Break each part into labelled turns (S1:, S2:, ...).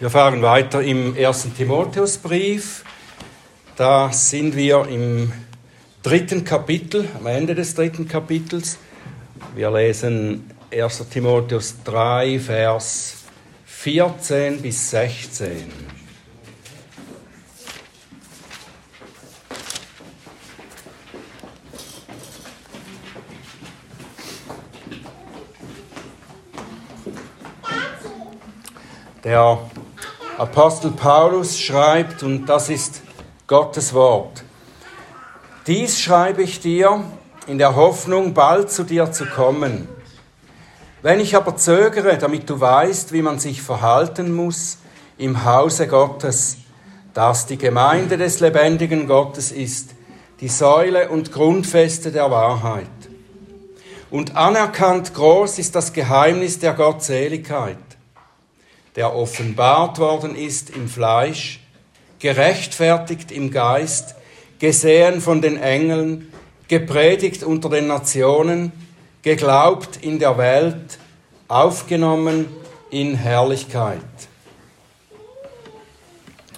S1: Wir fahren weiter im ersten Timotheusbrief. Da sind wir im dritten Kapitel, am Ende des dritten Kapitels. Wir lesen 1. Timotheus 3, Vers 14 bis 16. Der Apostel Paulus schreibt, und das ist Gottes Wort, dies schreibe ich dir in der Hoffnung, bald zu dir zu kommen. Wenn ich aber zögere, damit du weißt, wie man sich verhalten muss im Hause Gottes, das die Gemeinde des lebendigen Gottes ist, die Säule und Grundfeste der Wahrheit. Und anerkannt groß ist das Geheimnis der Gottseligkeit der offenbart worden ist im Fleisch, gerechtfertigt im Geist, gesehen von den Engeln, gepredigt unter den Nationen, geglaubt in der Welt, aufgenommen in Herrlichkeit.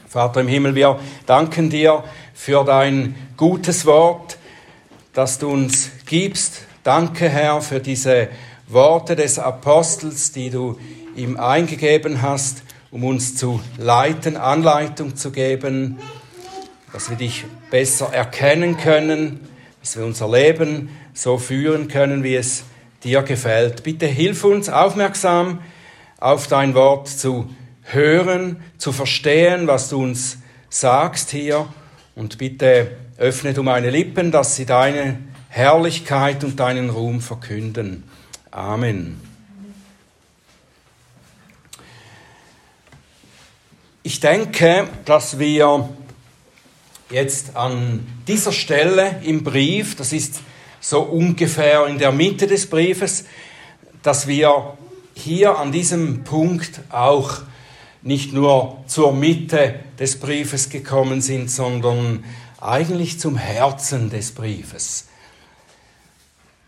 S1: Vater im Himmel, wir danken dir für dein gutes Wort, das du uns gibst. Danke, Herr, für diese Worte des Apostels, die du ihm eingegeben hast, um uns zu leiten, Anleitung zu geben, dass wir dich besser erkennen können, dass wir unser Leben so führen können, wie es dir gefällt. Bitte hilf uns aufmerksam auf dein Wort zu hören, zu verstehen, was du uns sagst hier und bitte öffne du meine Lippen, dass sie deine Herrlichkeit und deinen Ruhm verkünden. Amen. Ich denke, dass wir jetzt an dieser Stelle im Brief, das ist so ungefähr in der Mitte des Briefes, dass wir hier an diesem Punkt auch nicht nur zur Mitte des Briefes gekommen sind, sondern eigentlich zum Herzen des Briefes.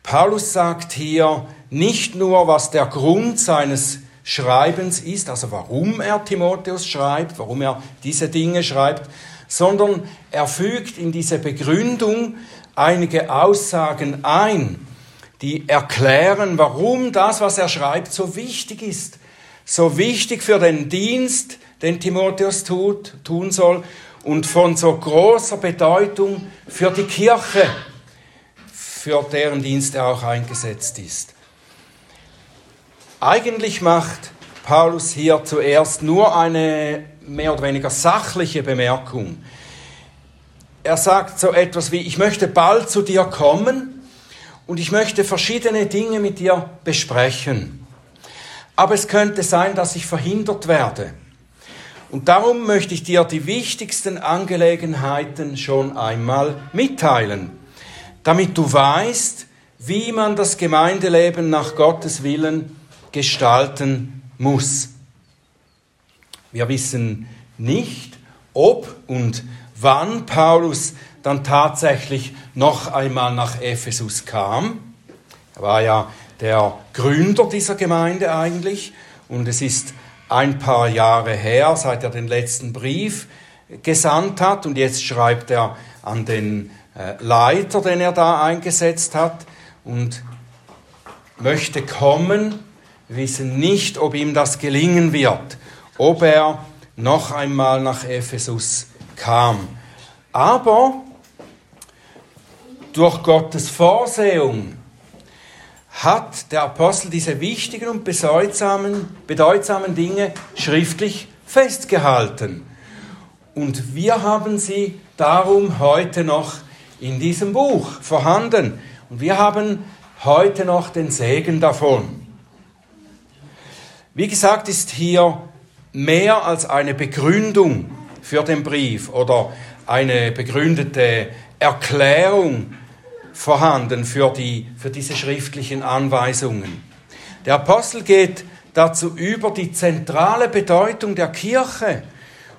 S1: Paulus sagt hier nicht nur, was der Grund seines Schreibens ist, also warum er Timotheus schreibt, warum er diese Dinge schreibt, sondern er fügt in diese Begründung einige Aussagen ein, die erklären, warum das, was er schreibt, so wichtig ist, so wichtig für den Dienst, den Timotheus tut, tun soll und von so großer Bedeutung für die Kirche, für deren Dienst er auch eingesetzt ist. Eigentlich macht Paulus hier zuerst nur eine mehr oder weniger sachliche Bemerkung. Er sagt so etwas wie, ich möchte bald zu dir kommen und ich möchte verschiedene Dinge mit dir besprechen. Aber es könnte sein, dass ich verhindert werde. Und darum möchte ich dir die wichtigsten Angelegenheiten schon einmal mitteilen, damit du weißt, wie man das Gemeindeleben nach Gottes Willen gestalten muss. Wir wissen nicht, ob und wann Paulus dann tatsächlich noch einmal nach Ephesus kam. Er war ja der Gründer dieser Gemeinde eigentlich und es ist ein paar Jahre her, seit er den letzten Brief gesandt hat und jetzt schreibt er an den äh, Leiter, den er da eingesetzt hat und möchte kommen wir wissen nicht, ob ihm das gelingen wird, ob er noch einmal nach Ephesus kam. Aber durch Gottes Vorsehung hat der Apostel diese wichtigen und bedeutsamen, bedeutsamen Dinge schriftlich festgehalten. Und wir haben sie darum heute noch in diesem Buch vorhanden. Und wir haben heute noch den Segen davon. Wie gesagt, ist hier mehr als eine Begründung für den Brief oder eine begründete Erklärung vorhanden für, die, für diese schriftlichen Anweisungen. Der Apostel geht dazu über, die zentrale Bedeutung der Kirche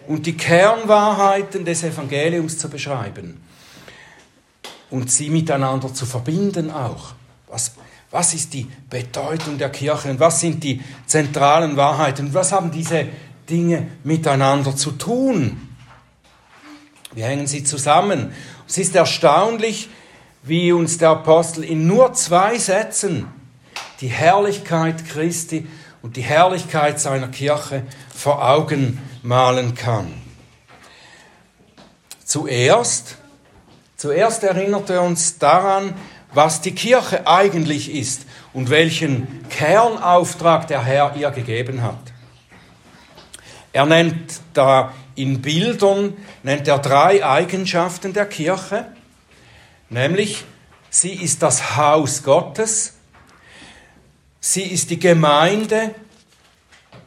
S1: und die Kernwahrheiten des Evangeliums zu beschreiben und sie miteinander zu verbinden auch. Was, was ist die Bedeutung der Kirche und was sind die zentralen Wahrheiten? Was haben diese Dinge miteinander zu tun. Wir hängen sie zusammen. Es ist erstaunlich, wie uns der Apostel in nur zwei Sätzen die Herrlichkeit Christi und die Herrlichkeit seiner Kirche vor Augen malen kann. Zuerst, zuerst erinnert er uns daran, was die Kirche eigentlich ist und welchen Kernauftrag der Herr ihr gegeben hat. Er nennt da in Bildern nennt er drei Eigenschaften der Kirche, nämlich sie ist das Haus Gottes, sie ist die Gemeinde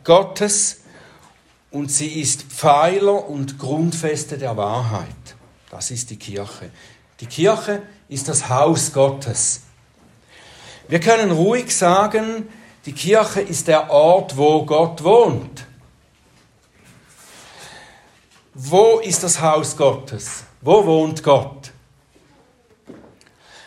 S1: Gottes und sie ist Pfeiler und Grundfeste der Wahrheit. Das ist die Kirche. Die Kirche ist das Haus Gottes. Wir können ruhig sagen, die Kirche ist der Ort, wo Gott wohnt. Wo ist das Haus Gottes? Wo wohnt Gott?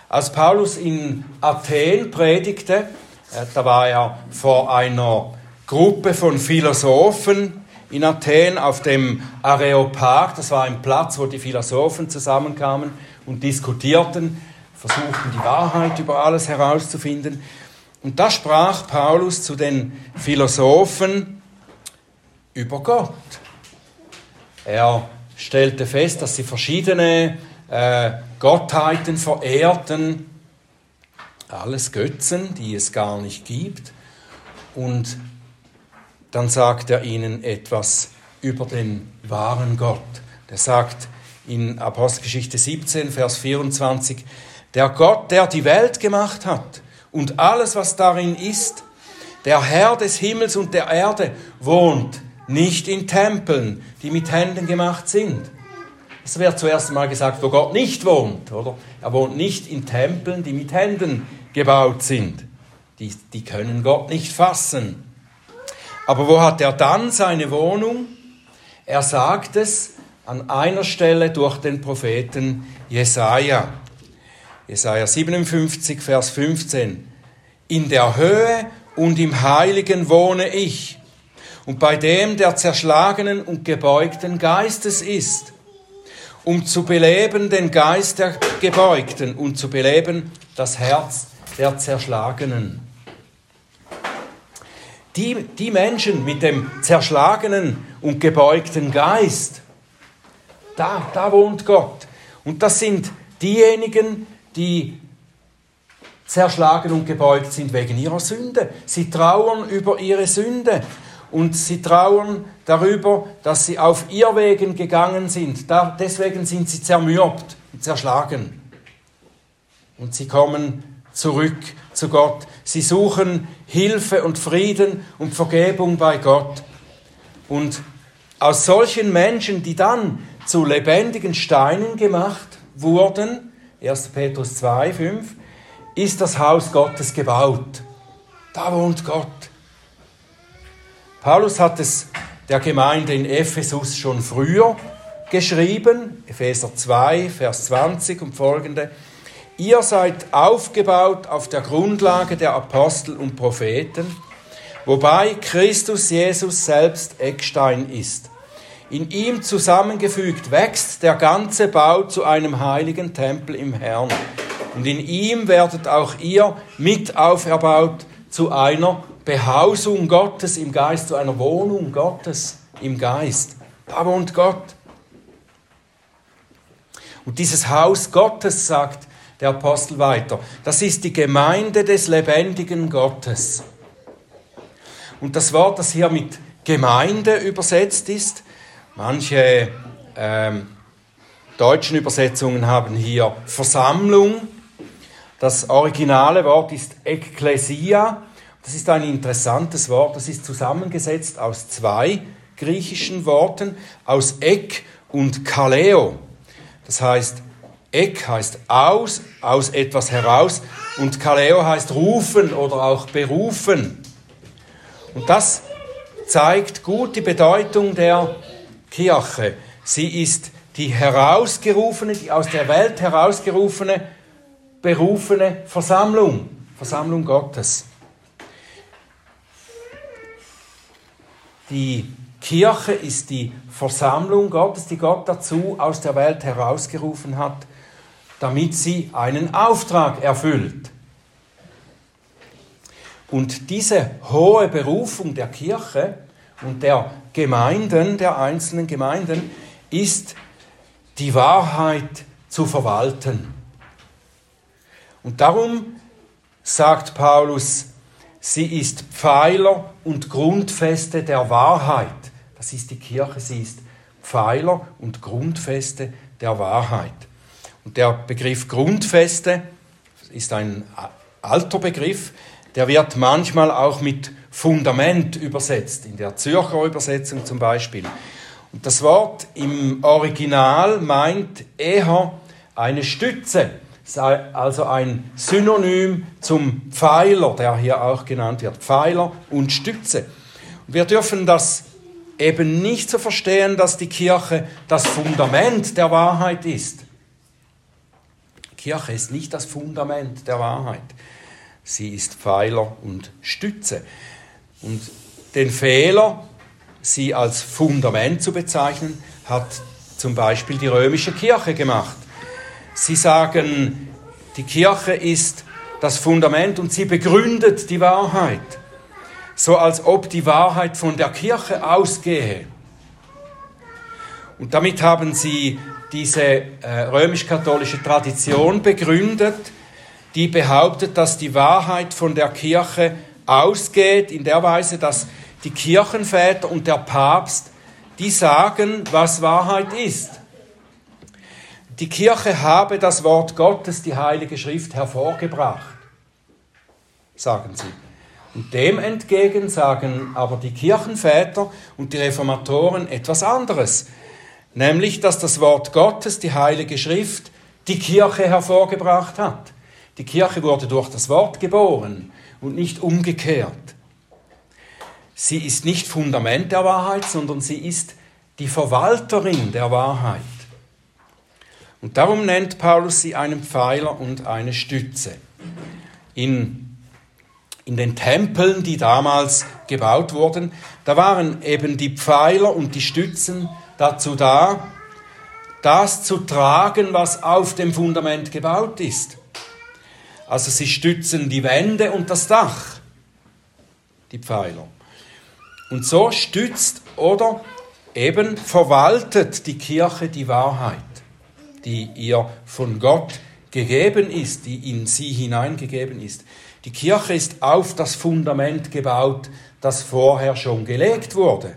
S1: Als Paulus in Athen predigte, äh, da war er vor einer Gruppe von Philosophen in Athen auf dem Areopag, das war ein Platz, wo die Philosophen zusammenkamen und diskutierten, versuchten die Wahrheit über alles herauszufinden. Und da sprach Paulus zu den Philosophen über Gott. Er stellte fest, dass sie verschiedene äh, Gottheiten verehrten, alles Götzen, die es gar nicht gibt. Und dann sagt er ihnen etwas über den wahren Gott. Der sagt in Apostelgeschichte 17, Vers 24, der Gott, der die Welt gemacht hat und alles, was darin ist, der Herr des Himmels und der Erde, wohnt nicht in Tempeln, die mit Händen gemacht sind. Es wird zuerst mal gesagt, wo Gott nicht wohnt, oder? Er wohnt nicht in Tempeln, die mit Händen gebaut sind. Die, die können Gott nicht fassen. Aber wo hat er dann seine Wohnung? Er sagt es an einer Stelle durch den Propheten Jesaja. Jesaja 57, Vers 15. In der Höhe und im Heiligen wohne ich und bei dem der zerschlagenen und gebeugten Geistes ist, um zu beleben den Geist der Gebeugten und zu beleben das Herz der Zerschlagenen. Die, die Menschen mit dem zerschlagenen und gebeugten Geist, da, da wohnt Gott. Und das sind diejenigen, die zerschlagen und gebeugt sind wegen ihrer Sünde. Sie trauern über ihre Sünde und sie trauern darüber, dass sie auf Irrwegen gegangen sind. Da, deswegen sind sie zermürbt und zerschlagen. Und sie kommen zurück zu Gott. Sie suchen Hilfe und Frieden und Vergebung bei Gott. Und aus solchen Menschen, die dann zu lebendigen Steinen gemacht wurden, 1. Petrus 2, 5, ist das Haus Gottes gebaut. Da wohnt Gott. Paulus hat es der Gemeinde in Ephesus schon früher geschrieben, Epheser 2, Vers 20 und folgende. Ihr seid aufgebaut auf der Grundlage der Apostel und Propheten, wobei Christus Jesus selbst Eckstein ist. In ihm zusammengefügt wächst der ganze Bau zu einem heiligen Tempel im Herrn. Und in ihm werdet auch ihr mit auferbaut zu einer Behausung Gottes im Geist, zu einer Wohnung Gottes im Geist. Da wohnt Gott. Und dieses Haus Gottes, sagt der Apostel weiter, das ist die Gemeinde des lebendigen Gottes. Und das Wort, das hier mit Gemeinde übersetzt ist, manche ähm, deutschen Übersetzungen haben hier Versammlung. Das originale Wort ist Ekklesia das ist ein interessantes Wort. Das ist zusammengesetzt aus zwei griechischen Worten, aus Ek und Kaleo. Das heißt, Ek heißt aus, aus etwas heraus und Kaleo heißt rufen oder auch berufen. Und das zeigt gut die Bedeutung der Kirche. Sie ist die herausgerufene, die aus der Welt herausgerufene, berufene Versammlung, Versammlung Gottes. die Kirche ist die Versammlung Gottes, die Gott dazu aus der Welt herausgerufen hat, damit sie einen Auftrag erfüllt. Und diese hohe Berufung der Kirche und der Gemeinden, der einzelnen Gemeinden, ist die Wahrheit zu verwalten. Und darum sagt Paulus, sie ist Pfeiler und Grundfeste der Wahrheit. Das ist die Kirche, sie ist Pfeiler und Grundfeste der Wahrheit. Und der Begriff Grundfeste ist ein alter Begriff, der wird manchmal auch mit Fundament übersetzt, in der Zürcher Übersetzung zum Beispiel. Und das Wort im Original meint eher eine Stütze, also ein Synonym zum Pfeiler, der hier auch genannt wird, Pfeiler und Stütze. Und wir dürfen das eben nicht so verstehen, dass die Kirche das Fundament der Wahrheit ist. Kirche ist nicht das Fundament der Wahrheit. Sie ist Pfeiler und Stütze. Und den Fehler, sie als Fundament zu bezeichnen, hat zum Beispiel die römische Kirche gemacht. Sie sagen, die Kirche ist das Fundament und sie begründet die Wahrheit, so als ob die Wahrheit von der Kirche ausgehe. Und damit haben sie diese äh, römisch-katholische Tradition begründet, die behauptet, dass die Wahrheit von der Kirche ausgeht, in der Weise, dass die Kirchenväter und der Papst, die sagen, was Wahrheit ist. Die Kirche habe das Wort Gottes, die Heilige Schrift, hervorgebracht, sagen sie. Und dem entgegen sagen aber die Kirchenväter und die Reformatoren etwas anderes, nämlich dass das Wort Gottes, die Heilige Schrift, die Kirche hervorgebracht hat. Die Kirche wurde durch das Wort geboren und nicht umgekehrt. Sie ist nicht Fundament der Wahrheit, sondern sie ist die Verwalterin der Wahrheit. Und darum nennt Paulus sie einen Pfeiler und eine Stütze. In, in den Tempeln, die damals gebaut wurden, da waren eben die Pfeiler und die Stützen dazu da, das zu tragen, was auf dem Fundament gebaut ist. Also sie stützen die Wände und das Dach, die Pfeiler. Und so stützt oder eben verwaltet die Kirche die Wahrheit die ihr von Gott gegeben ist, die in sie hineingegeben ist. Die Kirche ist auf das Fundament gebaut, das vorher schon gelegt wurde.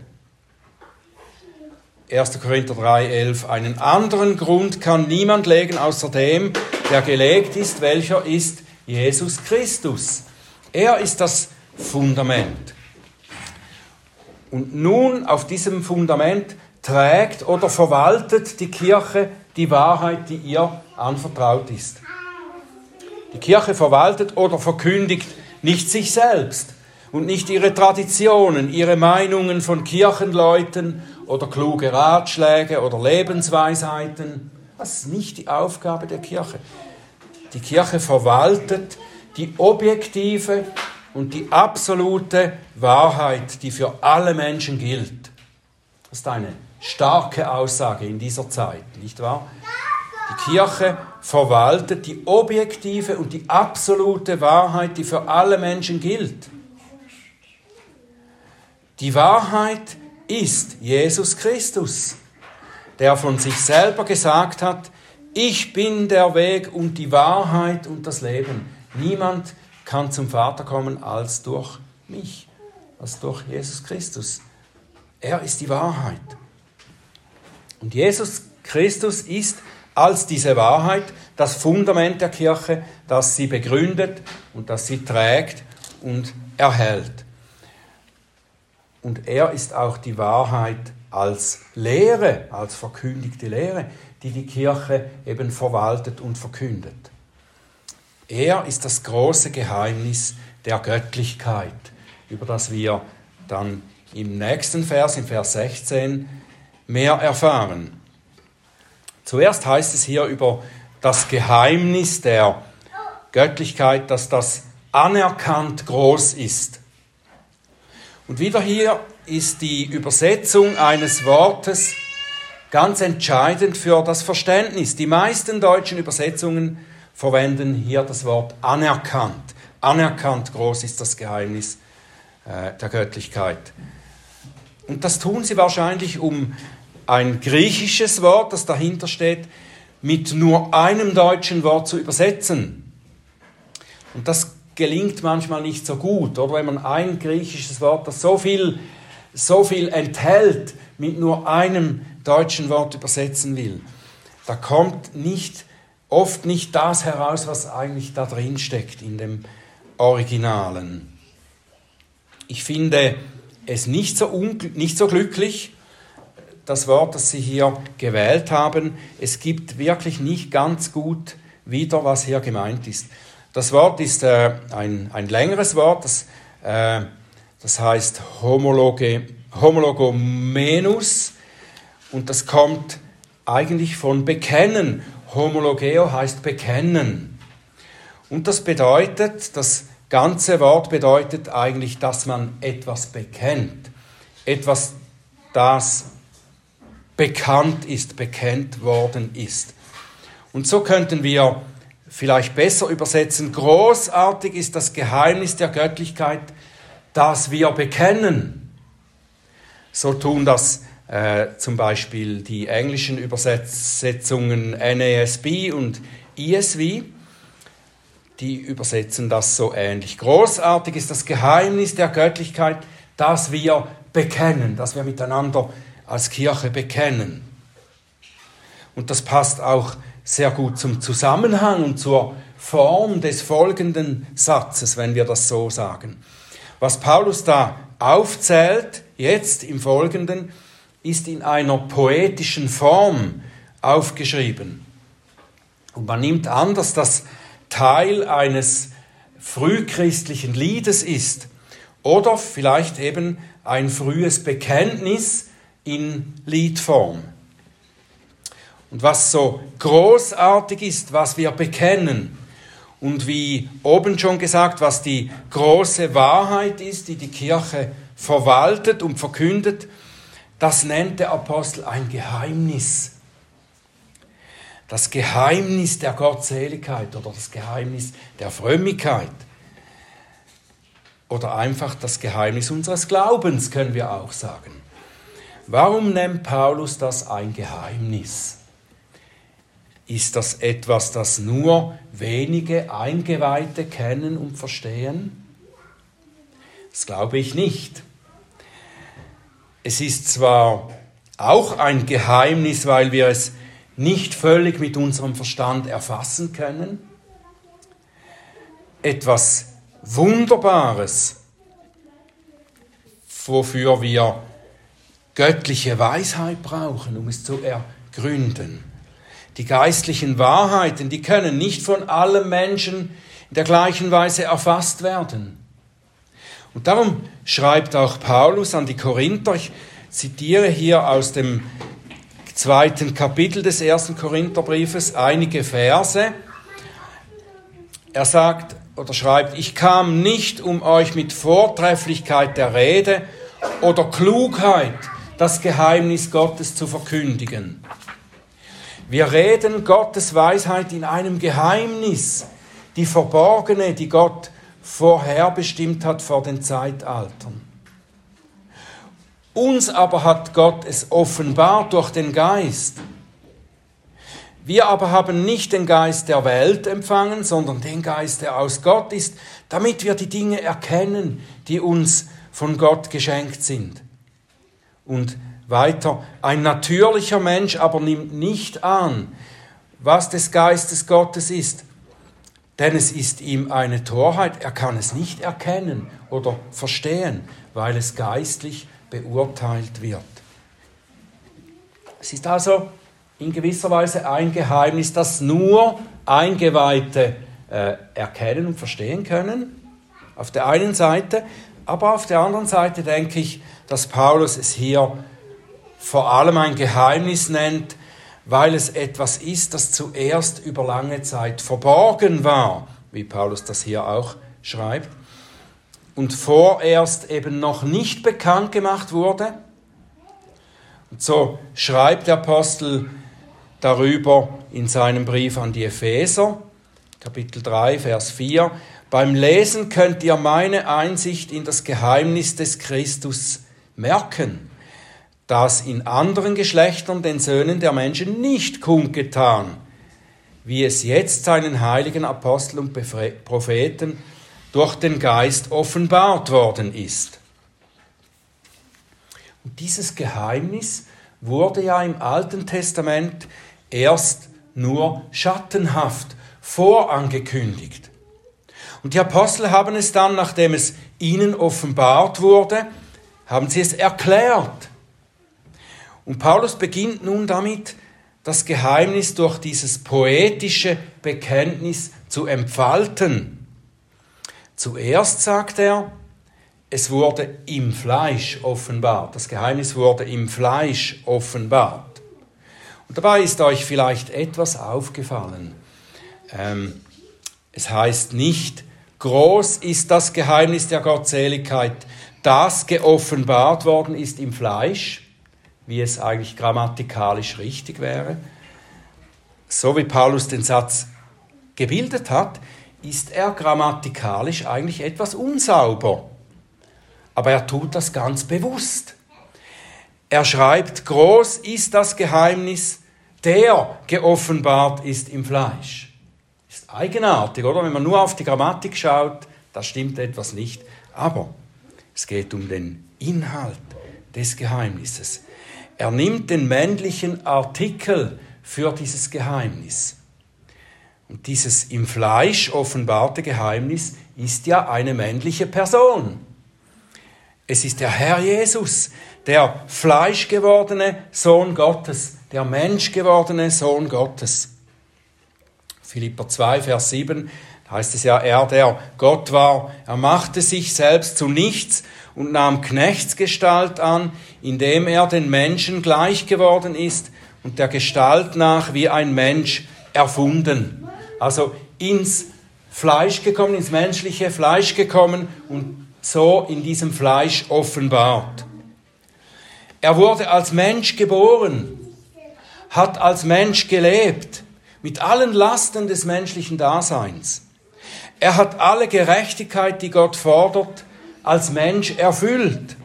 S1: 1. Korinther 3,11 Einen anderen Grund kann niemand legen außer dem, der gelegt ist, welcher ist Jesus Christus. Er ist das Fundament. Und nun auf diesem Fundament trägt oder verwaltet die Kirche die Wahrheit, die ihr anvertraut ist. Die Kirche verwaltet oder verkündigt nicht sich selbst und nicht ihre Traditionen, ihre Meinungen von Kirchenleuten oder kluge Ratschläge oder Lebensweisheiten. Das ist nicht die Aufgabe der Kirche. Die Kirche verwaltet die objektive und die absolute Wahrheit, die für alle Menschen gilt. Das ist eine starke Aussage in dieser Zeit, nicht wahr? Die Kirche verwaltet die objektive und die absolute Wahrheit, die für alle Menschen gilt. Die Wahrheit ist Jesus Christus, der von sich selber gesagt hat, ich bin der Weg und die Wahrheit und das Leben. Niemand kann zum Vater kommen als durch mich, als durch Jesus Christus. Er ist die Wahrheit. Und Jesus Christus ist als diese Wahrheit das Fundament der Kirche, das sie begründet und das sie trägt und erhält. Und er ist auch die Wahrheit als Lehre, als verkündigte Lehre, die die Kirche eben verwaltet und verkündet. Er ist das große Geheimnis der Göttlichkeit, über das wir dann im nächsten Vers, im Vers 16, mehr erfahren. Zuerst heißt es hier über das Geheimnis der Göttlichkeit, dass das anerkannt groß ist. Und wieder hier ist die Übersetzung eines Wortes ganz entscheidend für das Verständnis. Die meisten deutschen Übersetzungen verwenden hier das Wort anerkannt. Anerkannt groß ist das Geheimnis äh, der Göttlichkeit. Und das tun sie wahrscheinlich, um ein griechisches Wort, das dahinter steht, mit nur einem deutschen Wort zu übersetzen. Und das gelingt manchmal nicht so gut. Oder wenn man ein griechisches Wort, das so viel, so viel enthält, mit nur einem deutschen Wort übersetzen will, da kommt nicht, oft nicht das heraus, was eigentlich da drin steckt in dem Originalen. Ich finde es nicht so, nicht so glücklich, das Wort, das Sie hier gewählt haben. Es gibt wirklich nicht ganz gut wieder, was hier gemeint ist. Das Wort ist äh, ein, ein längeres Wort, das, äh, das heißt homologe, homologomenus und das kommt eigentlich von bekennen. Homologeo heißt bekennen. Und das bedeutet, das ganze Wort bedeutet eigentlich, dass man etwas bekennt. Etwas, das bekannt ist, bekennt worden ist. Und so könnten wir vielleicht besser übersetzen, großartig ist das Geheimnis der Göttlichkeit, das wir bekennen. So tun das äh, zum Beispiel die englischen Übersetzungen NASB und ESV. Die übersetzen das so ähnlich. Großartig ist das Geheimnis der Göttlichkeit, das wir bekennen, das wir miteinander als Kirche bekennen. Und das passt auch sehr gut zum Zusammenhang und zur Form des folgenden Satzes, wenn wir das so sagen. Was Paulus da aufzählt, jetzt im Folgenden, ist in einer poetischen Form aufgeschrieben. Und man nimmt an, dass das Teil eines frühchristlichen Liedes ist oder vielleicht eben ein frühes Bekenntnis in Liedform. Und was so großartig ist, was wir bekennen und wie oben schon gesagt, was die große Wahrheit ist, die die Kirche verwaltet und verkündet, das nennt der Apostel ein Geheimnis. Das Geheimnis der Gottseligkeit oder das Geheimnis der Frömmigkeit. Oder einfach das Geheimnis unseres Glaubens, können wir auch sagen. Warum nennt Paulus das ein Geheimnis? Ist das etwas, das nur wenige Eingeweihte kennen und verstehen? Das glaube ich nicht. Es ist zwar auch ein Geheimnis, weil wir es nicht völlig mit unserem Verstand erfassen können, etwas Wunderbares, wofür wir göttliche Weisheit brauchen, um es zu ergründen. Die geistlichen Wahrheiten, die können nicht von allen Menschen in der gleichen Weise erfasst werden. Und darum schreibt auch Paulus an die Korinther, ich zitiere hier aus dem zweiten Kapitel des ersten Korintherbriefes einige Verse. Er sagt oder schreibt, ich kam nicht, um euch mit Vortrefflichkeit der Rede oder Klugheit das Geheimnis Gottes zu verkündigen. Wir reden Gottes Weisheit in einem Geheimnis, die verborgene, die Gott vorherbestimmt hat vor den Zeitaltern. Uns aber hat Gott es offenbart durch den Geist. Wir aber haben nicht den Geist der Welt empfangen, sondern den Geist, der aus Gott ist, damit wir die Dinge erkennen, die uns von Gott geschenkt sind. Und weiter, ein natürlicher Mensch aber nimmt nicht an, was des Geistes Gottes ist, denn es ist ihm eine Torheit, er kann es nicht erkennen oder verstehen, weil es geistlich beurteilt wird. Es ist also in gewisser Weise ein Geheimnis, das nur Eingeweihte äh, erkennen und verstehen können, auf der einen Seite, aber auf der anderen Seite denke ich, dass Paulus es hier vor allem ein Geheimnis nennt, weil es etwas ist, das zuerst über lange Zeit verborgen war, wie Paulus das hier auch schreibt. und vorerst eben noch nicht bekannt gemacht wurde. Und so schreibt der Apostel darüber in seinem Brief an die Epheser, Kapitel 3, Vers 4. Beim Lesen könnt ihr meine Einsicht in das Geheimnis des Christus merken, das in anderen Geschlechtern den Söhnen der Menschen nicht kundgetan, wie es jetzt seinen heiligen Aposteln und Propheten durch den Geist offenbart worden ist. Und dieses Geheimnis wurde ja im Alten Testament erst nur schattenhaft vorangekündigt. Und die Apostel haben es dann, nachdem es ihnen offenbart wurde, haben sie es erklärt. Und Paulus beginnt nun damit, das Geheimnis durch dieses poetische Bekenntnis zu entfalten. Zuerst sagt er, es wurde im Fleisch offenbart. Das Geheimnis wurde im Fleisch offenbart. Und dabei ist euch vielleicht etwas aufgefallen. Ähm, es heißt nicht, groß ist das Geheimnis der Gottseligkeit, das geoffenbart worden ist im Fleisch, wie es eigentlich grammatikalisch richtig wäre. So wie Paulus den Satz gebildet hat, ist er grammatikalisch eigentlich etwas unsauber. Aber er tut das ganz bewusst. Er schreibt, groß ist das Geheimnis, der geoffenbart ist im Fleisch. Ist eigenartig, oder? Wenn man nur auf die Grammatik schaut, da stimmt etwas nicht. Aber es geht um den Inhalt des Geheimnisses. Er nimmt den männlichen Artikel für dieses Geheimnis. Und dieses im Fleisch offenbarte Geheimnis ist ja eine männliche Person. Es ist der Herr Jesus, der fleischgewordene Sohn Gottes, der menschgewordene Sohn Gottes. Philipper 2, Vers 7 heißt es ja, er, der Gott war, er machte sich selbst zu nichts und nahm Knechtsgestalt an, indem er den Menschen gleich geworden ist und der Gestalt nach wie ein Mensch erfunden also ins Fleisch gekommen, ins menschliche Fleisch gekommen und so in diesem Fleisch offenbart. Er wurde als Mensch geboren, hat als Mensch gelebt, mit allen Lasten des menschlichen Daseins. Er hat alle Gerechtigkeit, die Gott fordert, als Mensch erfüllt.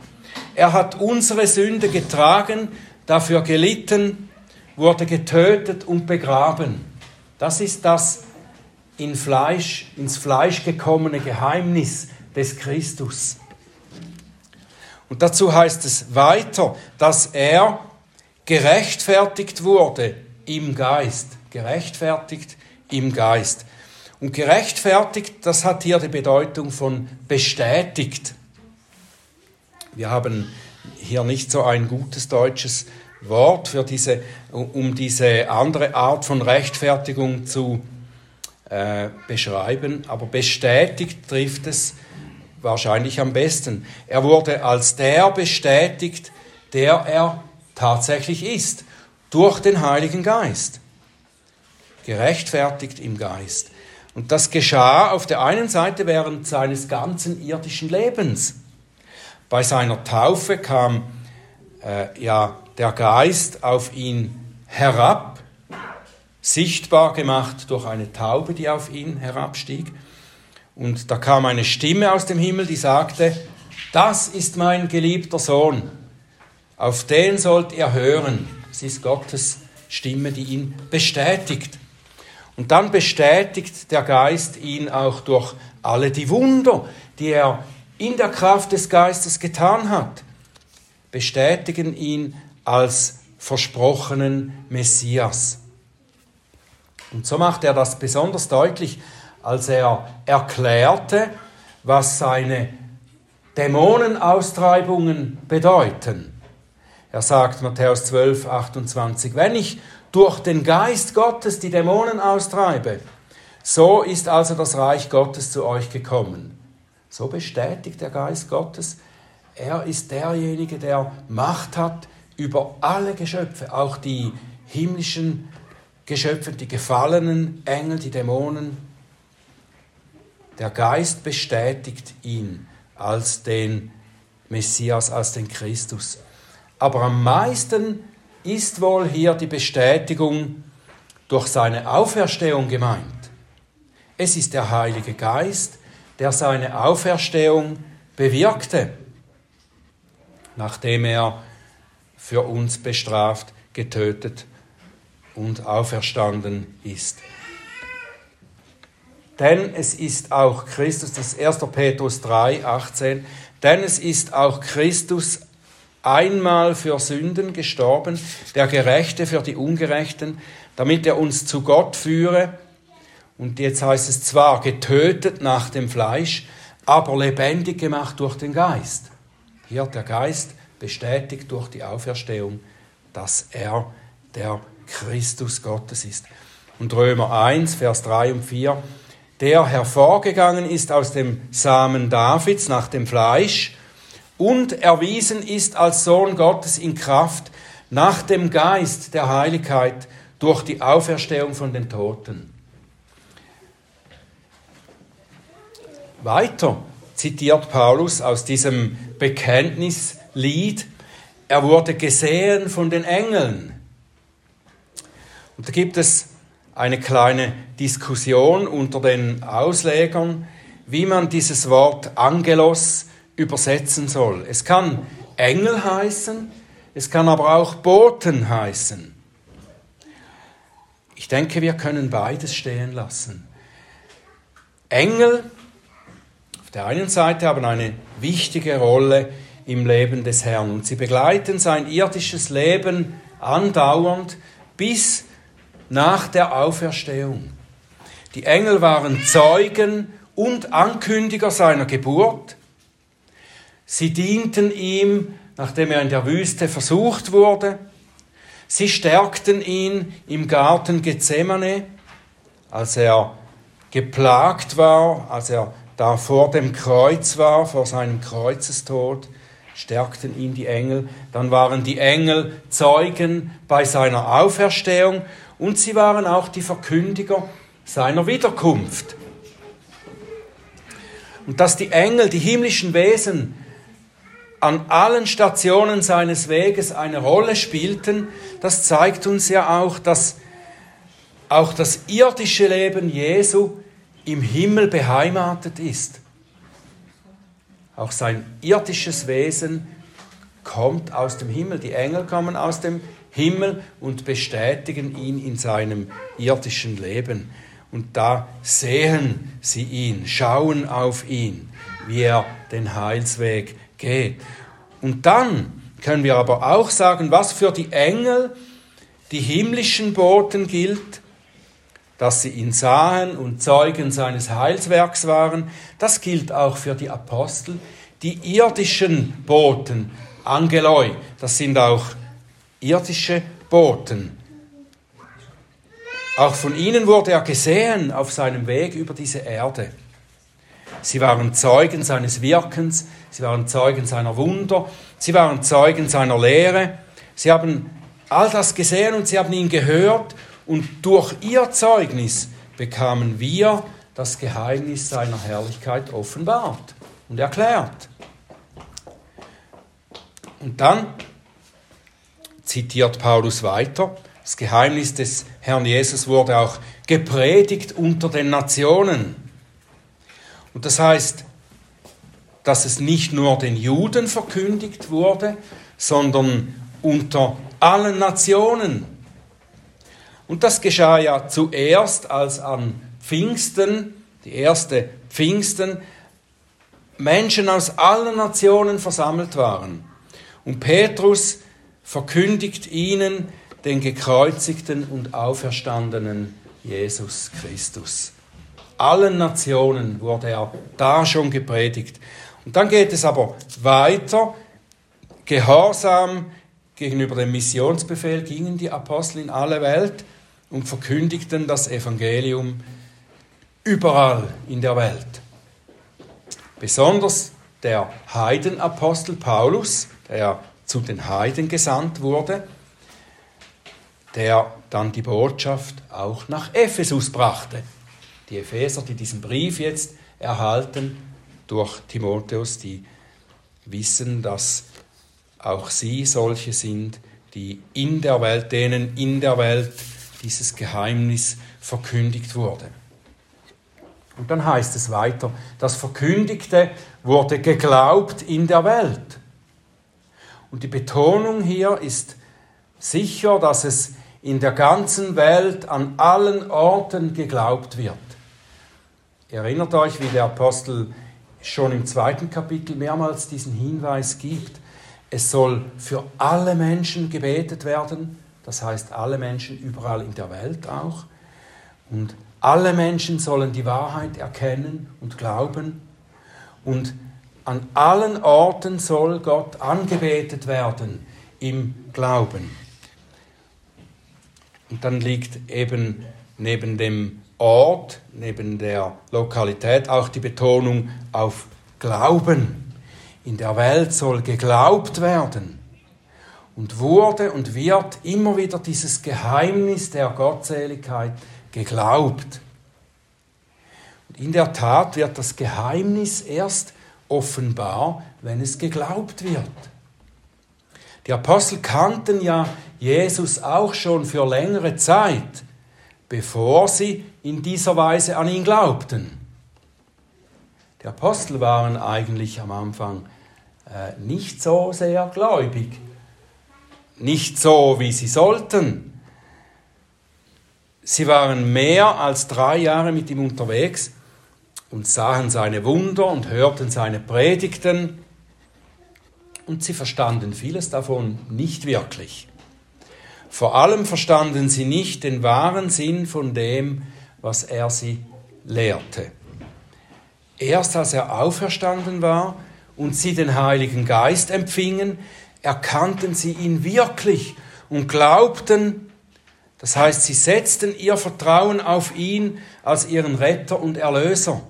S1: Er hat unsere Sünde getragen, dafür gelitten, wurde getötet und begraben. Das ist das in Fleisch, ins Fleisch gekommene Geheimnis des Christus. Und dazu heißt es weiter, dass er gerechtfertigt wurde im Geist. Gerechtfertigt im Geist. Und gerechtfertigt, das hat hier die Bedeutung von bestätigt. Wir haben hier nicht so ein gutes deutsches Wort für diese, um diese andere Art von Rechtfertigung zu äh, beschreiben, aber bestätigt trifft es wahrscheinlich am besten. Er wurde als der bestätigt, der er tatsächlich ist, durch den Heiligen Geist. Gerechtfertigt im Geist. Und das geschah auf der einen Seite während seines ganzen irdischen Lebens. Bei seiner Taufe kam äh, ja der Geist auf ihn herab, sichtbar gemacht durch eine Taube, die auf ihn herabstieg. Und da kam eine Stimme aus dem Himmel, die sagte, das ist mein geliebter Sohn, auf den sollt ihr hören. Es ist Gottes Stimme, die ihn bestätigt. Und dann bestätigt der Geist ihn auch durch alle die Wunder, die er in der Kraft des Geistes getan hat, bestätigen ihn als versprochenen Messias. Und so macht er das besonders deutlich, als er erklärte, was seine Dämonenaustreibungen bedeuten. Er sagt Matthäus 12, 28, wenn ich durch den Geist Gottes die Dämonen austreibe, so ist also das Reich Gottes zu euch gekommen. So bestätigt der Geist Gottes, er ist derjenige, der Macht hat über alle Geschöpfe, auch die himmlischen Geschöpfe, die gefallenen Engel, die Dämonen. Der Geist bestätigt ihn als den Messias, als den Christus. Aber am meisten ist wohl hier die Bestätigung durch seine Auferstehung gemeint. Es ist der Heilige Geist, der seine Auferstehung bewirkte, nachdem er für uns bestraft, getötet und auferstanden ist. Denn es ist auch Christus, das ist 1. Petrus 3, 18, denn es ist auch Christus einmal für Sünden gestorben, der Gerechte für die Ungerechten, damit er uns zu Gott führe. Und jetzt heißt es zwar getötet nach dem Fleisch, aber lebendig gemacht durch den Geist. Hier der Geist bestätigt durch die Auferstehung, dass er der Christus Gottes ist. Und Römer 1, Vers 3 und 4, der hervorgegangen ist aus dem Samen Davids nach dem Fleisch und erwiesen ist als Sohn Gottes in Kraft nach dem Geist der Heiligkeit durch die Auferstehung von den Toten. Weiter zitiert Paulus aus diesem Bekenntnislied, er wurde gesehen von den Engeln. Und da gibt es eine kleine Diskussion unter den Auslegern, wie man dieses Wort Angelos übersetzen soll. Es kann Engel heißen, es kann aber auch Boten heißen. Ich denke, wir können beides stehen lassen. Engel auf der einen Seite haben eine wichtige Rolle im Leben des Herrn und sie begleiten sein irdisches Leben andauernd bis nach der Auferstehung. Die Engel waren Zeugen und Ankündiger seiner Geburt. Sie dienten ihm, nachdem er in der Wüste versucht wurde. Sie stärkten ihn im Garten Gethsemane, als er geplagt war, als er da vor dem Kreuz war, vor seinem Kreuzestod, stärkten ihn die Engel. Dann waren die Engel Zeugen bei seiner Auferstehung und sie waren auch die Verkündiger seiner Wiederkunft. Und dass die Engel, die himmlischen Wesen, an allen Stationen seines Weges eine Rolle spielten, das zeigt uns ja auch, dass auch das irdische Leben Jesu im Himmel beheimatet ist. Auch sein irdisches Wesen kommt aus dem Himmel. Die Engel kommen aus dem Himmel und bestätigen ihn in seinem irdischen Leben. Und da sehen sie ihn, schauen auf ihn, wie er den Heilsweg geht. Und dann können wir aber auch sagen, was für die Engel, die himmlischen Boten gilt, dass sie ihn sahen und Zeugen seines Heilswerks waren, das gilt auch für die Apostel, die irdischen Boten, Angeloi, das sind auch irdische Boten. Auch von ihnen wurde er gesehen auf seinem Weg über diese Erde. Sie waren Zeugen seines Wirkens, sie waren Zeugen seiner Wunder, sie waren Zeugen seiner Lehre. Sie haben all das gesehen und sie haben ihn gehört und durch ihr Zeugnis bekamen wir das Geheimnis seiner Herrlichkeit offenbart und erklärt. Und dann zitiert Paulus weiter, das Geheimnis des Herrn Jesus wurde auch gepredigt unter den Nationen. Und das heißt, dass es nicht nur den Juden verkündigt wurde, sondern unter allen Nationen. Und das geschah ja zuerst, als an Pfingsten, die erste Pfingsten, Menschen aus allen Nationen versammelt waren. Und Petrus verkündigt ihnen den gekreuzigten und auferstandenen Jesus Christus. Allen Nationen wurde er da schon gepredigt. Und dann geht es aber weiter. Gehorsam gegenüber dem Missionsbefehl gingen die Apostel in alle Welt und verkündigten das Evangelium überall in der Welt. Besonders der Heidenapostel Paulus, der zu den Heiden gesandt wurde, der dann die Botschaft auch nach Ephesus brachte. Die Epheser, die diesen Brief jetzt erhalten, durch Timotheus, die wissen, dass auch sie solche sind, die in der Welt, denen in der Welt dieses Geheimnis verkündigt wurde. Und dann heißt es weiter, das Verkündigte wurde geglaubt in der Welt. Und die Betonung hier ist sicher, dass es in der ganzen Welt an allen Orten geglaubt wird. Erinnert euch, wie der Apostel schon im zweiten Kapitel mehrmals diesen Hinweis gibt. Es soll für alle Menschen gebetet werden, das heißt alle Menschen überall in der Welt auch. Und alle Menschen sollen die Wahrheit erkennen und glauben. Und an allen Orten soll Gott angebetet werden im Glauben. Und dann liegt eben neben dem Ort, neben der Lokalität auch die Betonung auf Glauben. In der Welt soll geglaubt werden. Und wurde und wird immer wieder dieses Geheimnis der Gottseligkeit geglaubt. Und in der Tat wird das Geheimnis erst offenbar, wenn es geglaubt wird. Die Apostel kannten ja Jesus auch schon für längere Zeit, bevor sie in dieser Weise an ihn glaubten. Die Apostel waren eigentlich am Anfang äh, nicht so sehr gläubig, nicht so, wie sie sollten. Sie waren mehr als drei Jahre mit ihm unterwegs und sahen seine Wunder und hörten seine Predigten und sie verstanden vieles davon nicht wirklich. Vor allem verstanden sie nicht den wahren Sinn von dem, was er sie lehrte. Erst als er auferstanden war und sie den Heiligen Geist empfingen, erkannten sie ihn wirklich und glaubten, das heißt, sie setzten ihr Vertrauen auf ihn als ihren Retter und Erlöser.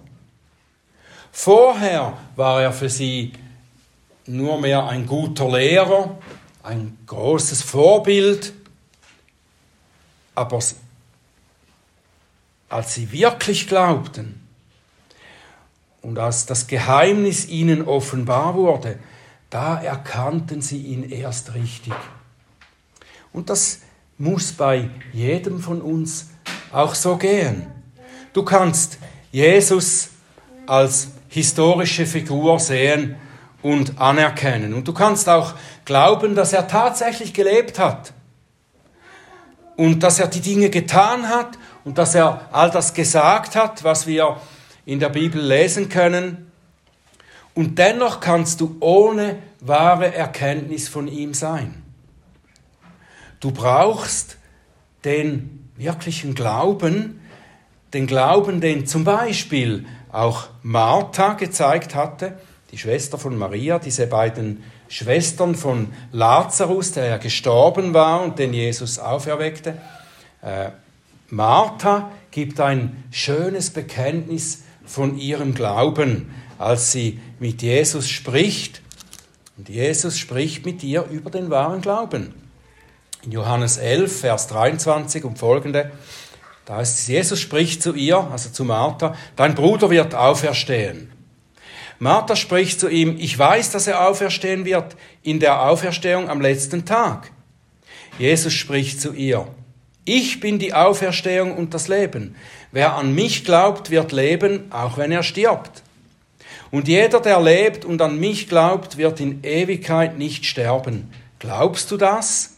S1: Vorher war er für sie nur mehr ein guter Lehrer, ein großes Vorbild, aber als sie wirklich glaubten und als das Geheimnis ihnen offenbar wurde, da erkannten sie ihn erst richtig. Und das muss bei jedem von uns auch so gehen. Du kannst Jesus als historische Figur sehen und anerkennen. Und du kannst auch glauben, dass er tatsächlich gelebt hat. Und dass er die Dinge getan hat und dass er all das gesagt hat, was wir in der Bibel lesen können. Und dennoch kannst du ohne wahre Erkenntnis von ihm sein. Du brauchst den wirklichen Glauben, den Glauben, den zum Beispiel auch Martha gezeigt hatte, die Schwester von Maria, diese beiden Schwestern von Lazarus, der ja gestorben war und den Jesus auferweckte. Martha gibt ein schönes Bekenntnis von ihrem Glauben, als sie mit Jesus spricht. Und Jesus spricht mit ihr über den wahren Glauben. In Johannes 11, Vers 23 und folgende, da heißt es, Jesus spricht zu ihr, also zu Martha, dein Bruder wird auferstehen. Martha spricht zu ihm, ich weiß, dass er auferstehen wird in der Auferstehung am letzten Tag. Jesus spricht zu ihr, ich bin die Auferstehung und das Leben. Wer an mich glaubt, wird leben, auch wenn er stirbt. Und jeder, der lebt und an mich glaubt, wird in Ewigkeit nicht sterben. Glaubst du das?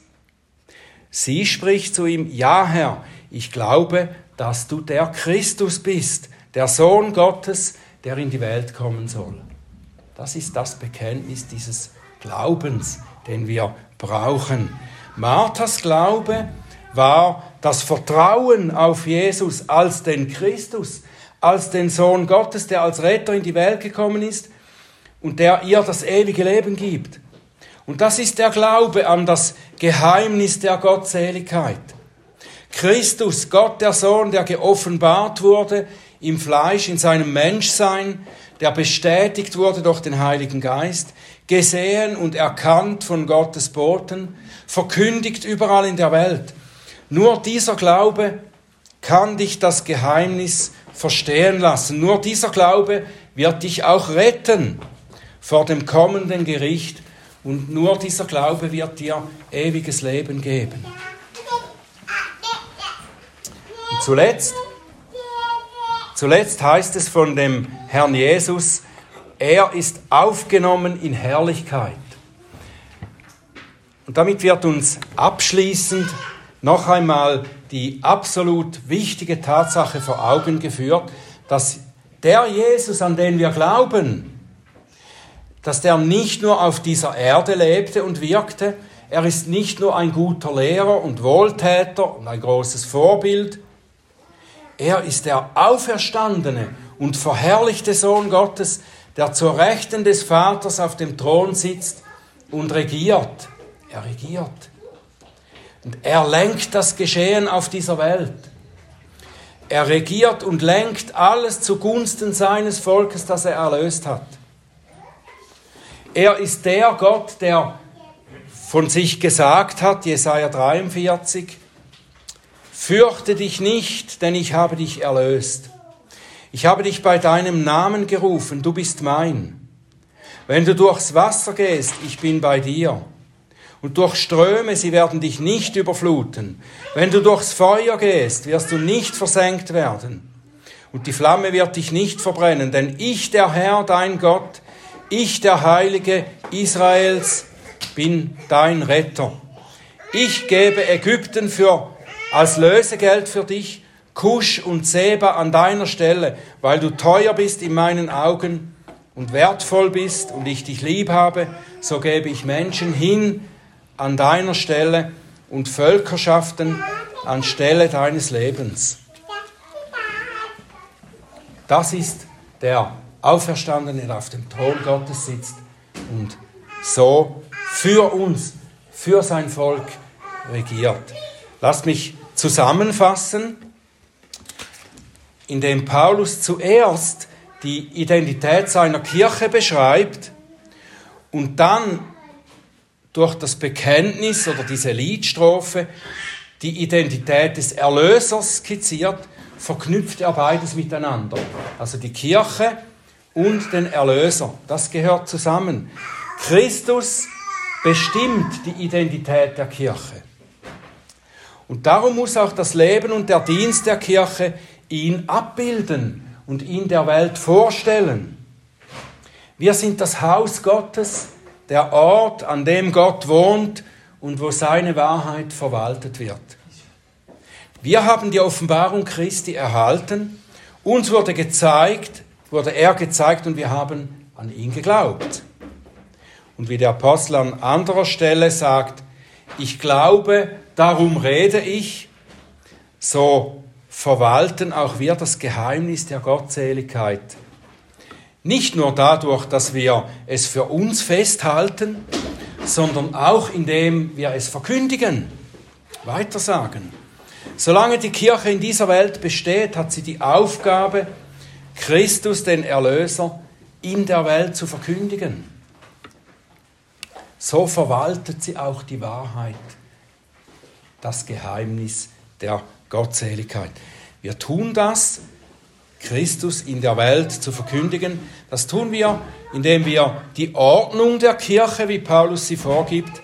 S1: Sie spricht zu ihm, ja Herr, ich glaube, dass du der Christus bist, der Sohn Gottes, der in die Welt kommen soll. Das ist das Bekenntnis dieses Glaubens, den wir brauchen. Marthas Glaube war das Vertrauen auf Jesus als den Christus, als den Sohn Gottes, der als Retter in die Welt gekommen ist und der ihr das ewige Leben gibt. Und das ist der Glaube an das Geheimnis der Gottseligkeit. Christus, Gott der Sohn, der geoffenbart wurde im Fleisch, in seinem Menschsein, der bestätigt wurde durch den Heiligen Geist, gesehen und erkannt von Gottes Boten, verkündigt überall in der Welt. Nur dieser Glaube kann dich das Geheimnis verstehen lassen. Nur dieser Glaube wird dich auch retten vor dem kommenden Gericht und nur dieser Glaube wird dir ewiges Leben geben. Und zuletzt, zuletzt heißt es von dem Herrn Jesus, er ist aufgenommen in Herrlichkeit. Und damit wird uns abschließend noch einmal die absolut wichtige Tatsache vor Augen geführt, dass der Jesus, an den wir glauben, dass der nicht nur auf dieser Erde lebte und wirkte, er ist nicht nur ein guter Lehrer und Wohltäter und ein großes Vorbild, er ist der auferstandene und verherrlichte Sohn Gottes, der zur Rechten des Vaters auf dem Thron sitzt und regiert. Er regiert. Und er lenkt das Geschehen auf dieser Welt. Er regiert und lenkt alles zugunsten seines Volkes, das er erlöst hat. Er ist der Gott, der von sich gesagt hat, Jesaja 43, Fürchte dich nicht, denn ich habe dich erlöst. Ich habe dich bei deinem Namen gerufen, du bist mein. Wenn du durchs Wasser gehst, ich bin bei dir. Und durch Ströme, sie werden dich nicht überfluten. Wenn du durchs Feuer gehst, wirst du nicht versenkt werden. Und die Flamme wird dich nicht verbrennen, denn ich, der Herr, dein Gott, ich, der Heilige Israels, bin dein Retter. Ich gebe Ägypten für, als Lösegeld für dich Kusch und Seba an deiner Stelle, weil du teuer bist in meinen Augen und wertvoll bist und ich dich lieb habe, so gebe ich Menschen hin an deiner Stelle und Völkerschaften anstelle deines Lebens. Das ist der Auferstandene, der auf dem Thron Gottes sitzt und so für uns, für sein Volk regiert. Lasst mich zusammenfassen indem Paulus zuerst die Identität seiner Kirche beschreibt und dann durch das Bekenntnis oder diese Liedstrophe die Identität des Erlösers skizziert, verknüpft er beides miteinander. Also die Kirche und den Erlöser, das gehört zusammen. Christus bestimmt die Identität der Kirche. Und darum muss auch das Leben und der Dienst der Kirche ihn abbilden und ihn der Welt vorstellen. Wir sind das Haus Gottes, der Ort, an dem Gott wohnt und wo seine Wahrheit verwaltet wird. Wir haben die Offenbarung Christi erhalten, uns wurde gezeigt, wurde er gezeigt und wir haben an ihn geglaubt. Und wie der Apostel an anderer Stelle sagt, ich glaube, darum rede ich, so verwalten auch wir das Geheimnis der Gottseligkeit. Nicht nur dadurch, dass wir es für uns festhalten, sondern auch indem wir es verkündigen, weitersagen. Solange die Kirche in dieser Welt besteht, hat sie die Aufgabe, Christus, den Erlöser, in der Welt zu verkündigen. So verwaltet sie auch die Wahrheit, das Geheimnis der Gottseligkeit. Wir tun das, Christus in der Welt zu verkündigen. Das tun wir, indem wir die Ordnung der Kirche, wie Paulus sie vorgibt,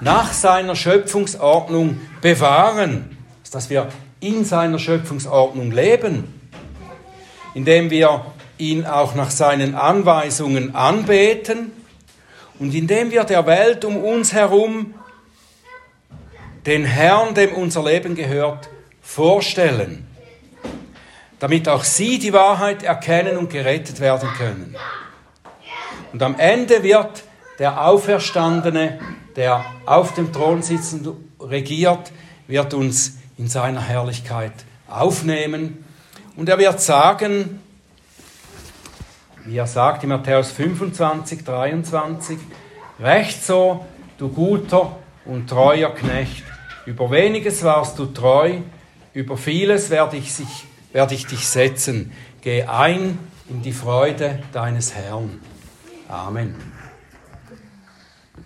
S1: nach seiner Schöpfungsordnung bewahren, dass wir in seiner Schöpfungsordnung leben, indem wir ihn auch nach seinen Anweisungen anbeten und indem wir der Welt um uns herum den Herrn, dem unser Leben gehört, vorstellen, damit auch sie die Wahrheit erkennen und gerettet werden können. Und am Ende wird der Auferstandene, der auf dem Thron sitzend regiert, wird uns in seiner Herrlichkeit aufnehmen. Und er wird sagen, wie er sagt in Matthäus 25, 23, Recht so, du guter und treuer Knecht, über weniges warst du treu, über vieles werde ich, sich, werde ich dich setzen. Geh ein in die Freude deines Herrn. Amen.